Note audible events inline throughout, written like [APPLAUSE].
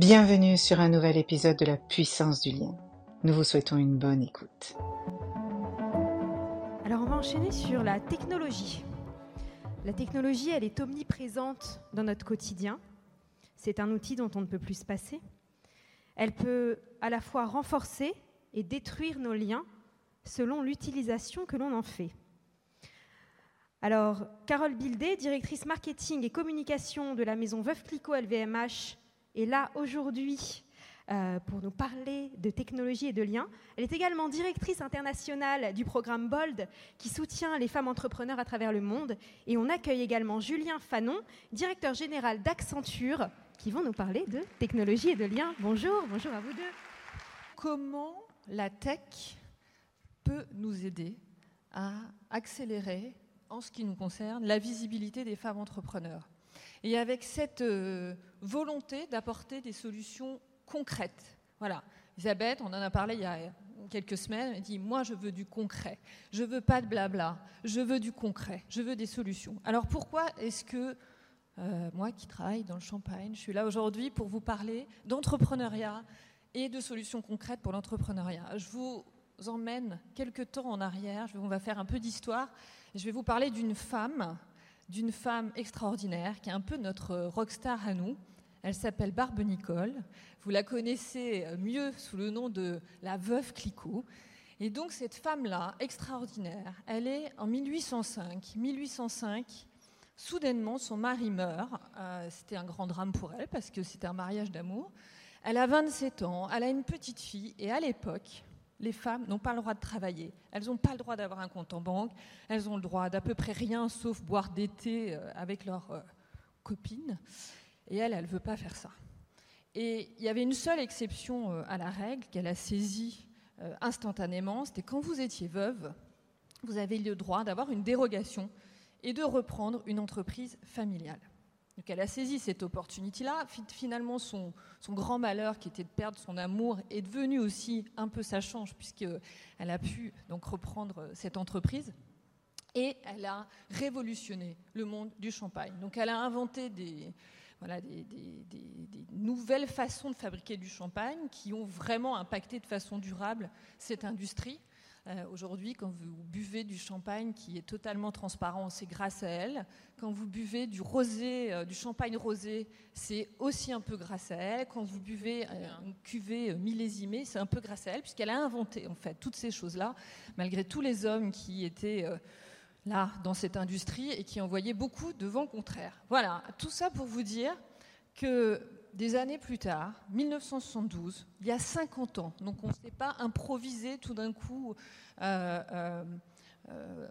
Bienvenue sur un nouvel épisode de la puissance du lien. Nous vous souhaitons une bonne écoute. Alors on va enchaîner sur la technologie. La technologie, elle est omniprésente dans notre quotidien. C'est un outil dont on ne peut plus se passer. Elle peut à la fois renforcer et détruire nos liens selon l'utilisation que l'on en fait. Alors, Carole Bildé, directrice marketing et communication de la maison Veuve Clicquot LVMH, est là aujourd'hui euh, pour nous parler de technologie et de liens. Elle est également directrice internationale du programme BOLD qui soutient les femmes entrepreneurs à travers le monde. Et on accueille également Julien Fanon, directeur général d'Accenture, qui vont nous parler de technologie et de liens. Bonjour, bonjour à vous deux. Comment la tech peut nous aider à accélérer en ce qui nous concerne, la visibilité des femmes entrepreneurs? Et avec cette euh, volonté d'apporter des solutions concrètes. Voilà. Elisabeth, on en a parlé il y a quelques semaines, elle dit Moi, je veux du concret. Je veux pas de blabla. Je veux du concret. Je veux des solutions. Alors pourquoi est-ce que euh, moi qui travaille dans le champagne, je suis là aujourd'hui pour vous parler d'entrepreneuriat et de solutions concrètes pour l'entrepreneuriat? Je vous emmène quelques temps en arrière. On va faire un peu d'histoire. Je vais vous parler d'une femme, d'une femme extraordinaire, qui est un peu notre rockstar à nous. Elle s'appelle Barbe Nicole. Vous la connaissez mieux sous le nom de la veuve Clicquot. Et donc cette femme-là, extraordinaire, elle est en 1805. 1805, soudainement, son mari meurt. Euh, c'était un grand drame pour elle parce que c'était un mariage d'amour. Elle a 27 ans, elle a une petite fille et à l'époque, les femmes n'ont pas le droit de travailler. Elles n'ont pas le droit d'avoir un compte en banque. Elles ont le droit d'à peu près rien sauf boire d'été euh, avec leurs euh, copines. Et elle, elle ne veut pas faire ça. Et il y avait une seule exception euh, à la règle qu'elle a saisie instantanément, c'était quand vous étiez veuve, vous avez le droit d'avoir une dérogation et de reprendre une entreprise familiale. Donc elle a saisi cette opportunité-là. Finalement, son, grand malheur, qui était de perdre son amour, est devenu aussi un peu sa chance, puisqu'elle a pu donc reprendre euh, cette entreprise. Et elle a révolutionné le monde du champagne. Donc elle a inventé des, voilà, des, nouvelles façons de fabriquer du champagne qui ont vraiment impacté de façon durable cette industrie. Euh, aujourd'hui, quand vous buvez du champagne qui est totalement transparent, c'est grâce à elle. Quand vous buvez du rosé, euh, du champagne rosé, c'est aussi un peu grâce à elle. Quand vous buvez euh, une cuvée millésimée, c'est un peu grâce à elle, puisqu'elle a inventé en fait toutes ces choses-là, malgré tous les hommes qui étaient là dans cette industrie et qui envoyaient beaucoup de vent contraire. Voilà, tout ça pour vous dire que des années plus tard, 1972, il y a 50 ans, donc on ne s'est pas improvisé tout d'un coup euh, euh, euh,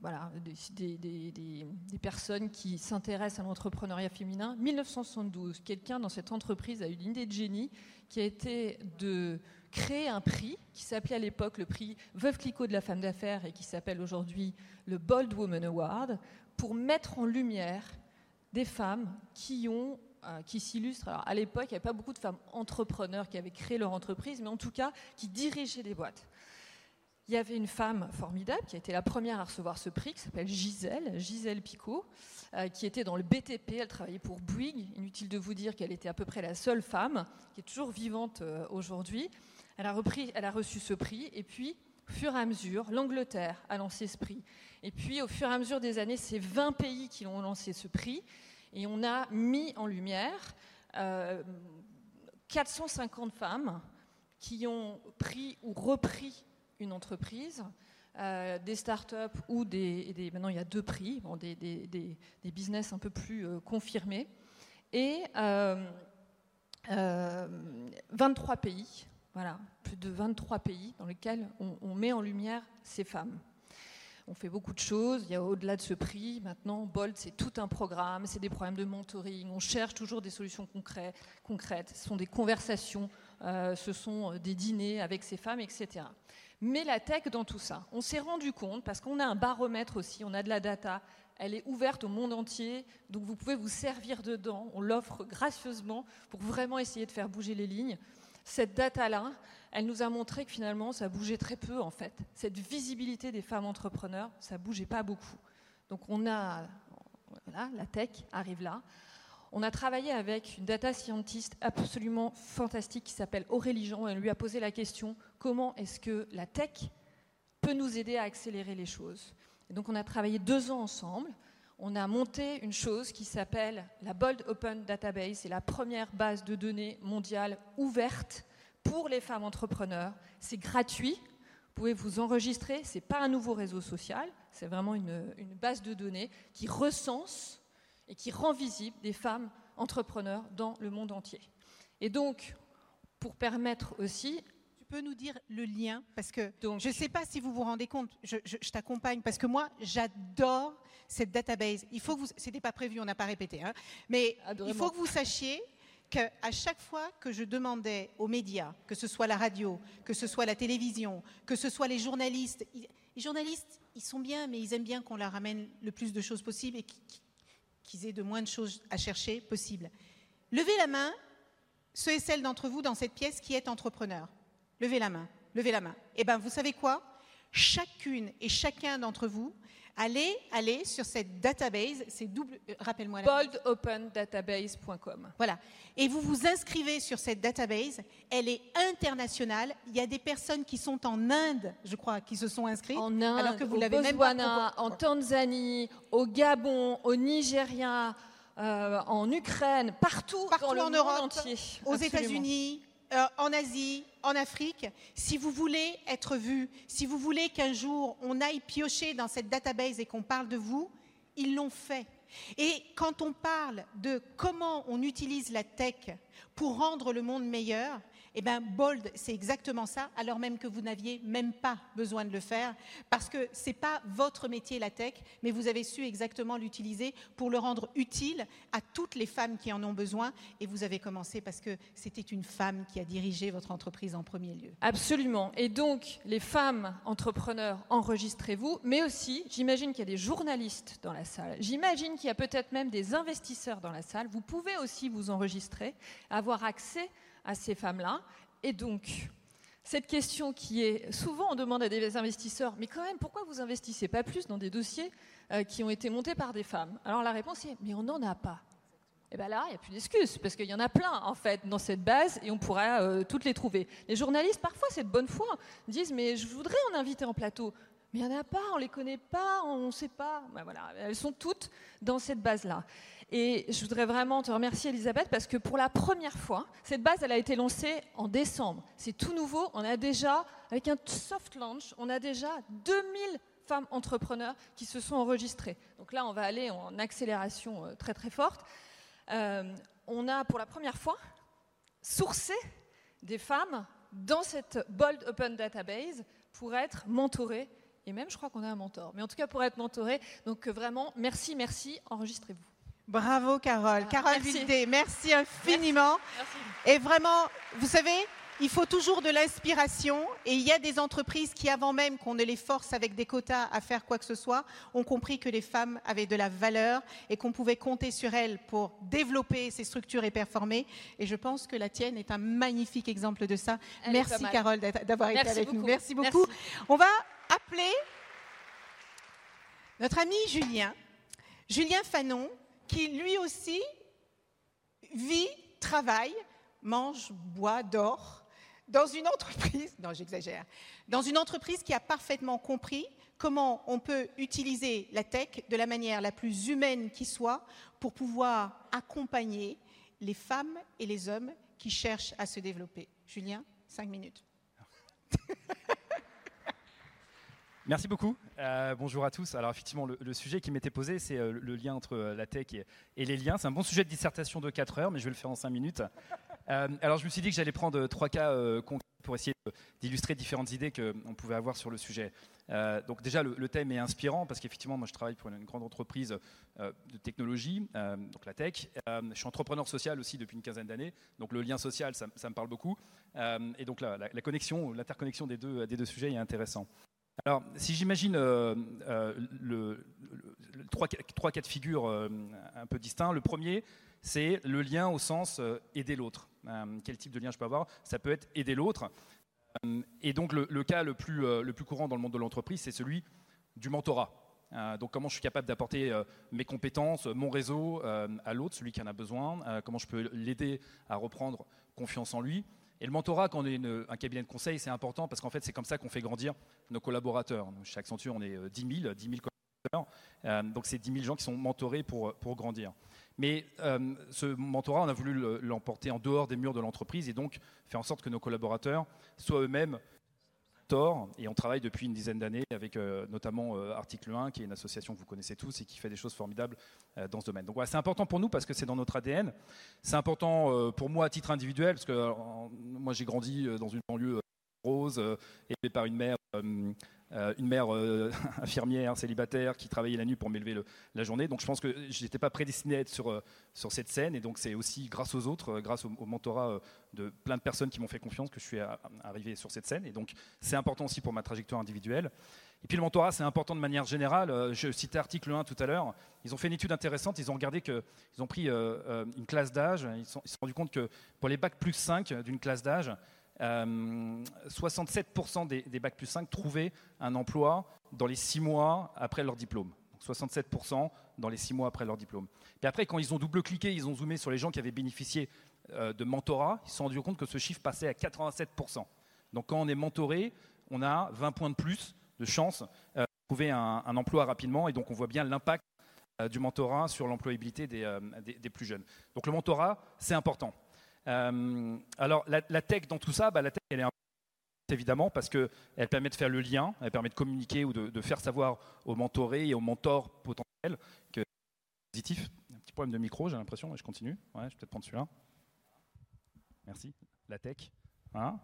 voilà, des, personnes qui s'intéressent à l'entrepreneuriat féminin. 1972, quelqu'un dans cette entreprise a eu une idée de génie qui a été de créer un prix qui s'appelait à l'époque le prix Veuve Clicquot de la femme d'affaires et qui s'appelle aujourd'hui le Bold Woman Award pour mettre en lumière des femmes qui ont euh, qui s'illustre. Alors, à l'époque, il n'y avait pas beaucoup de femmes entrepreneurs qui avaient créé leur entreprise, mais en tout cas, qui dirigeaient des boîtes. Il y avait une femme formidable qui a été la première à recevoir ce prix, qui s'appelle Gisèle, Gisèle Picot, euh, qui était dans le BTP, elle travaillait pour Bouygues. Inutile de vous dire qu'elle était à peu près la seule femme, qui est toujours vivante euh, aujourd'hui. Elle a, repris, elle a reçu ce prix, et puis, au fur et à mesure, l'Angleterre a lancé ce prix. Et puis, au fur et à mesure des années, c'est 20 pays qui ont lancé ce prix. Et on a mis en lumière 450 euh, femmes qui ont pris ou repris une entreprise, euh, des startups ou des, Maintenant, il y a deux prix, des, business un peu plus euh, confirmés. Et 23 pays, voilà, plus de 23 pays dans lesquels on met en lumière ces femmes. On fait beaucoup de choses. Il y a au-delà de ce prix, maintenant, Bolt, c'est tout un programme, c'est des problèmes de mentoring. On cherche toujours des solutions concrètes. Ce sont des conversations, euh, ce sont euh, des dîners avec ces femmes, etc. Mais la tech dans tout ça, on s'est rendu compte, parce qu'on a un baromètre aussi, on a de la data, elle est ouverte au monde entier, donc vous pouvez vous servir dedans, on l'offre gracieusement pour vraiment essayer de faire bouger les lignes. Cette data-là, elle nous a montré que finalement, ça bougeait très peu en fait. Cette visibilité des femmes entrepreneurs, ça bougeait pas beaucoup. Donc on a, voilà, la tech arrive là. On a travaillé avec une data scientist absolument fantastique qui s'appelle Aurélie Jean. Elle lui a posé la question comment est-ce que la tech peut nous aider à accélérer les choses? Et Donc on a travaillé deux ans ensemble. On a monté une chose qui s'appelle la Bold Open Database. C'est la première base de données mondiale ouverte pour les femmes entrepreneurs. C'est gratuit. Vous pouvez vous enregistrer. Ce n'est pas un nouveau réseau social. C'est vraiment une, une base de données qui recense et qui rend visible des femmes entrepreneurs dans le monde entier. Et donc, pour permettre aussi peux nous dire le lien? Parce que donc, je ne sais pas si vous vous rendez compte, je, je, je t'accompagne, parce que moi, j'adore cette database. Il faut que vous, c'était pas prévu, on n'a pas répété, hein, mais Adorement. il faut que vous sachiez qu'à chaque fois que je demandais aux médias, que ce soit la radio, que ce soit la télévision, que ce soit les journalistes, les journalistes, ils sont bien, mais ils aiment bien qu'on leur amène le plus de choses possible et qu'ils aient de moins de choses à chercher possible. Levez la main, ceux et celles d'entre vous dans cette pièce qui est entrepreneur. Levez la main, levez la main. Eh bien, vous savez quoi? Chacune et chacun d'entre vous, allez, allez sur cette database, c'est double, euh, rappelle-moi la boldopendatabase.com. Voilà. Et vous vous inscrivez sur cette database, elle est internationale. Il y a des personnes qui sont en Inde, je crois, qui se sont inscrites. En Inde, alors que vous l'avez même pas en Tanzanie, au Gabon, au Nigeria, euh, en Ukraine, partout, partout dans le en monde Europe, entier. aux États-Unis, euh, en Asie, en Afrique, si vous voulez être vu, si vous voulez qu'un jour on aille piocher dans cette database et qu'on parle de vous, ils l'ont fait. Et quand on parle de comment on utilise la tech pour rendre le monde meilleur, eh bien, Bold, c'est exactement ça, alors même que vous n'aviez même pas besoin de le faire, parce que ce n'est pas votre métier, la tech, mais vous avez su exactement l'utiliser pour le rendre utile à toutes les femmes qui en ont besoin, et vous avez commencé parce que c'était une femme qui a dirigé votre entreprise en premier lieu. Absolument. Et donc, les femmes entrepreneurs, enregistrez-vous, mais aussi, j'imagine qu'il y a des journalistes dans la salle, j'imagine qu'il y a peut-être même des investisseurs dans la salle, vous pouvez aussi vous enregistrer, avoir accès à ces femmes-là. Et donc, cette question qui est souvent on demande à des investisseurs, mais quand même, pourquoi vous investissez pas plus dans des dossiers euh, qui ont été montés par des femmes? Alors la réponse est, mais on n'en a pas. Et bien là, il n'y a plus d'excuses, parce qu'il y en a plein, en fait, dans cette base, et on pourra euh, toutes les trouver. Les journalistes, parfois, c'est de bonne foi, disent, mais je voudrais en inviter en plateau. Il n'y en a pas, on ne les connaît pas, on ne sait pas. Voilà, elles sont toutes dans cette base-là. Et je voudrais vraiment te remercier, Elisabeth, parce que pour la première fois, cette base, elle a été lancée en décembre. C'est tout nouveau. On a déjà, avec un soft launch, on a déjà 2000 femmes entrepreneurs qui se sont enregistrées. Donc là, on va aller en accélération euh, très très forte. Euh, on a pour la première fois sourcé des femmes dans cette Bold Open Database pour être mentorées. Et même, je crois qu'on a un mentor. Mais en tout cas, pour être mentorées. Donc vraiment, merci, merci, enregistrez-vous. Bravo Carole. Ah, Carole Vildé, merci infiniment. Merci. Et vraiment, vous savez, il faut toujours de l'inspiration et il y a des entreprises qui, avant même qu'on ne les force avec des quotas à faire quoi que ce soit, ont compris que les femmes avaient de la valeur et qu'on pouvait compter sur elles pour développer ces structures et performer. Et je pense que la tienne est un magnifique exemple de ça. Elle merci Carole d'avoir été avec beaucoup. nous. Merci beaucoup. Merci. On va appeler notre ami Julien. Julien Fanon, qui lui aussi vit, travaille, mange, boit, dort dans une entreprise, non j'exagère, dans une entreprise qui a parfaitement compris comment on peut utiliser la tech de la manière la plus humaine qui soit pour pouvoir accompagner les femmes et les hommes qui cherchent à se développer. Julien, cinq minutes. [LAUGHS] Merci beaucoup. Euh, bonjour à tous. Alors effectivement, le, sujet qui m'était posé, c'est euh, le lien entre euh, la tech et, les liens. C'est un bon sujet de dissertation de 4 heures, mais je vais le faire en 5 minutes. Alors je me suis dit que j'allais prendre trois cas concrets pour essayer d'illustrer différentes idées qu'on pouvait avoir sur le sujet. Donc déjà, le, thème est inspirant parce qu'effectivement, moi je travaille pour une, grande entreprise de technologie, donc la tech. je suis entrepreneur social aussi depuis une quinzaine d'années, donc le lien social, ça, me parle beaucoup. et donc la, la connexion, l'interconnexion des deux, des deux sujets est intéressant. Alors, si j'imagine euh, euh, trois, cas de figure un peu distincts, le premier, c'est le lien au sens euh, aider l'autre. Quel type de lien je peux avoir? Ça peut être aider l'autre. Et donc, le, cas le plus, le plus, courant dans le monde de l'entreprise, c'est celui du mentorat. donc comment je suis capable d'apporter mes compétences, mon réseau à l'autre, celui qui en a besoin, comment je peux l'aider à reprendre confiance en lui? Et le mentorat, quand on est un cabinet de conseil, c'est important parce qu'en fait, c'est comme ça qu'on fait grandir nos collaborateurs. chez Accenture, on est 10 000, 10 000 collaborateurs. donc, c'est 10 000 gens qui sont mentorés pour, pour grandir. Mais euh, ce mentorat, on a voulu l'emporter en dehors des murs de l'entreprise et donc faire en sorte que nos collaborateurs soient eux-mêmes mentors. Et on travaille depuis une dizaine d'années avec euh, notamment euh, Article 1, qui est une association que vous connaissez tous et qui fait des choses formidables dans ce domaine. Donc voilà, c'est important pour nous parce que c'est dans notre ADN. C'est important pour moi à titre individuel parce que moi j'ai grandi dans une banlieue rose, élevée par une mère euh, une mère euh, [LAUGHS] infirmière, célibataire, qui travaillait la nuit pour m'élever la journée. Donc je pense que je n'étais pas prédestiné à être sur, euh, sur cette scène. Et donc c'est aussi grâce aux autres, grâce au, mentorat de plein de personnes qui m'ont fait confiance que je suis arrivé sur cette scène. Et donc c'est important aussi pour ma trajectoire individuelle. Et puis le mentorat, c'est important de manière générale. Je citais article 1 tout à l'heure. Ils ont fait une étude intéressante. Ils ont regardé qu'ils ont pris une classe d'âge. Ils se sont rendus compte que pour les bacs plus 5 d'une classe d'âge, 67% euh, des, des, Bac plus 5 trouvaient un emploi dans les 6 mois après leur diplôme. 67% dans les 6 mois après leur diplôme. Et après, quand ils ont double-cliqué, ils ont zoomé sur les gens qui avaient bénéficié euh, de mentorat, ils se sont rendus compte que ce chiffre passait à 87%. Donc quand on est mentoré, on a 20 points de plus de chance euh, de trouver un, emploi rapidement. Et donc on voit bien l'impact du mentorat sur l'employabilité des, plus jeunes. Donc le mentorat, c'est important. Euh, alors la, tech dans tout ça, bah, la tech elle est importante évidemment parce qu'elle permet de faire le lien, elle permet de communiquer ou de, faire savoir aux mentorés et aux mentors potentiels que c'est positif. Un petit problème de micro, j'ai l'impression, je continue. Ouais, je vais peut-être prendre celui-là. Merci. La tech. Hein.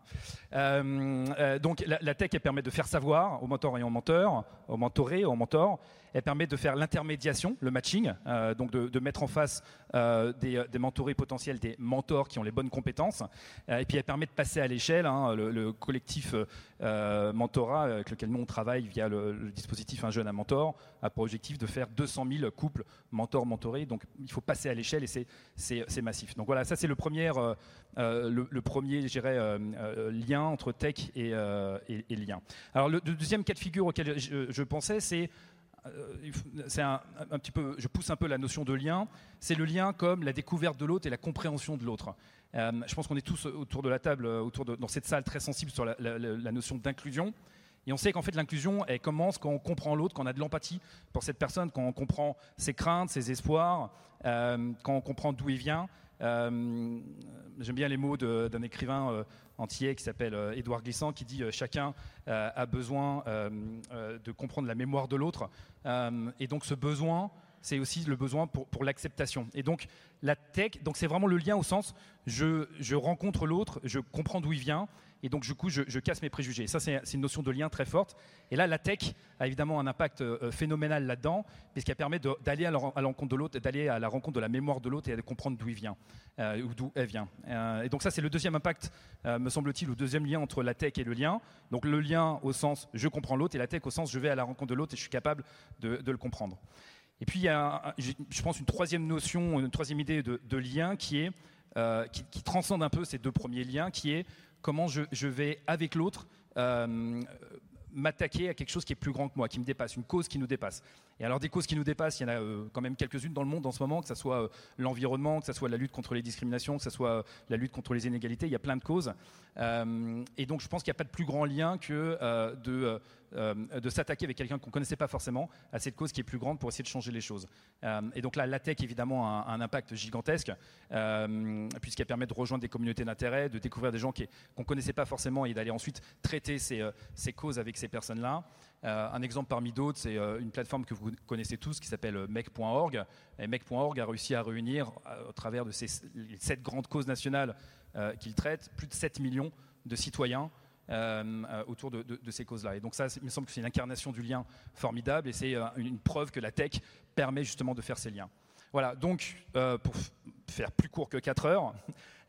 Euh, euh, donc la, tech, elle permet de faire savoir aux mentors et aux menteurs, aux mentorés, aux mentors. Elle permet de faire l'intermédiation, le matching, euh, donc de, mettre en face des, mentorés potentiels, des mentors qui ont les bonnes compétences. et puis elle permet de passer à l'échelle. Hein, le, collectif mentorat avec lequel nous on travaille via le, dispositif Un jeune à mentor a pour objectif de faire 200 000 couples mentors-mentorés. Donc il faut passer à l'échelle et c'est massif. Donc voilà, ça c'est le premier, le, le, premier, je dirais lien entre tech et, euh, lien. Alors le, deuxième cas de figure auquel je, pensais, c'est euh, c'est un, petit peu, je pousse un peu la notion de lien. C'est le lien comme la découverte de l'autre et la compréhension de l'autre. je pense qu'on est tous autour de la table, autour dans cette salle très sensible sur la, notion d'inclusion. Et on sait qu'en fait l'inclusion, elle commence quand on comprend l'autre, quand on a de l'empathie pour cette personne, quand on comprend ses craintes, ses espoirs, quand on comprend d'où il vient. J'aime bien les mots d'un écrivain entier qui s'appelle euh, Édouard Glissant, qui dit euh, chacun euh, a besoin de comprendre la mémoire de l'autre. et donc ce besoin, c'est aussi le besoin pour, l'acceptation. Et donc la tech, donc c'est vraiment le lien au sens je rencontre l'autre, je comprends d'où il vient, et donc du coup je, casse mes préjugés. Ça c'est une notion de lien très forte. Et là la tech a évidemment un impact euh, phénoménal là-dedans, puisqu'elle permet d'aller à l'encontre de l'autre, d'aller à la rencontre de la mémoire de l'autre et de comprendre d'où il vient, euh, ou d'où elle vient. Euh, et donc ça c'est le deuxième impact, me semble-t-il, le deuxième lien entre la tech et le lien. Donc le lien au sens je comprends l'autre et la tech au sens je vais à la rencontre de l'autre et je suis capable de, le comprendre. Et puis il y a, je pense, une troisième notion, une troisième idée de, lien qui est qui, transcende un peu ces deux premiers liens, qui est comment je, vais, avec l'autre, euh, m'attaquer à quelque chose qui est plus grand que moi, qui me dépasse, une cause qui nous dépasse. Et alors des causes qui nous dépassent, il y en a euh, quand même quelques-unes dans le monde en ce moment, que ce soit euh, l'environnement, que ce soit la lutte contre les discriminations, que ce soit la lutte contre les inégalités, il y a plein de causes. et donc je pense qu'il n'y a pas de plus grand lien que de euh, de s'attaquer avec quelqu'un qu'on ne connaissait pas forcément à cette cause qui est plus grande pour essayer de changer les choses. Euh, et donc là, la tech, évidemment, a un, impact gigantesque, euh, puisqu'elle permet de rejoindre des communautés d'intérêt, de découvrir des gens qu'on ne connaissait pas forcément et d'aller ensuite traiter ces, ces causes avec ces personnes-là. un exemple parmi d'autres, c'est une plateforme que vous connaissez tous qui s'appelle mec.org. Et mec.org a réussi à réunir, au travers de ces sept grandes causes nationales qu'il traite, plus de 7 millions de citoyens euh, euh, autour de, ces causes-là. Et donc ça, il me semble que c'est une incarnation du lien formidable et c'est euh, une preuve que la tech permet justement de faire ces liens. Voilà, donc pour faire plus court que 4 heures,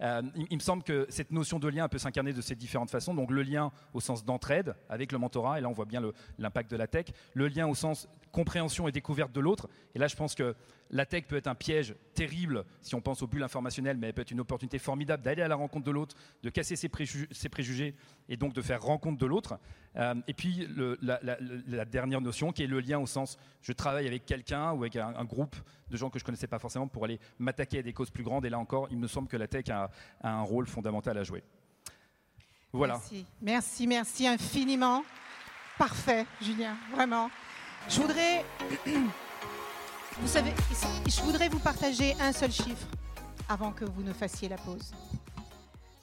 il, me semble que cette notion de lien peut s'incarner de ces différentes façons. Donc le lien au sens d'entraide avec le mentorat, et là on voit bien l'impact de la tech. Le lien au sens compréhension et découverte de l'autre. Et là, je pense que la tech peut être un piège terrible si on pense aux bulles informationnelles, mais elle peut être une opportunité formidable d'aller à la rencontre de l'autre, de casser ses, préjugés, et donc de faire rencontre de l'autre. Euh, et puis la, dernière notion qui est le lien au sens je travaille avec quelqu'un ou avec un, groupe de gens que je connaissais pas forcément pour aller m'attaquer à des causes plus grandes. Et là encore, il me semble que la tech a, un rôle fondamental à jouer. Voilà. Merci, merci infiniment. Parfait, Julien, vraiment. Je voudrais, [CLEARS THROAT] vous savez, je voudrais vous partager un seul chiffre avant que vous ne fassiez la pause.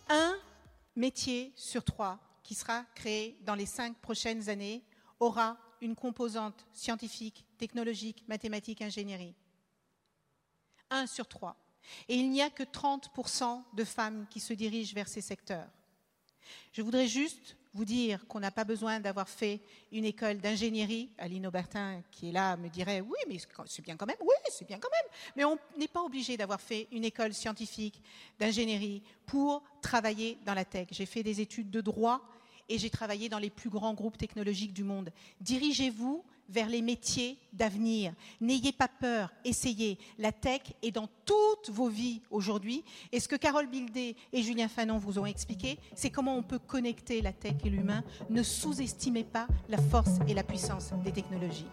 Un métier sur trois qui sera créé dans les cinq prochaines années aura une composante scientifique, technologique, mathématique, ingénierie. Un sur trois. Et il n'y a que 30% de femmes qui se dirigent vers ces secteurs. Je voudrais juste vous dire qu'on n'a pas besoin d'avoir fait une école d'ingénierie. Aline Aubertin, qui est là, me dirait oui, mais c'est bien quand même. Oui, c'est bien quand même. Mais on n'est pas obligé d'avoir fait une école scientifique d'ingénierie pour travailler dans la tech. J'ai fait des études de droit et j'ai travaillé dans les plus grands groupes technologiques du monde. Dirigez-vous vers les métiers d'avenir. N'ayez pas peur, essayez. La tech est dans toutes vos vies aujourd'hui. Et ce que Carole Bildé et Julien Fanon vous ont expliqué, c'est comment on peut connecter la tech et l'humain. Ne sous-estimez pas la force et la puissance des technologies.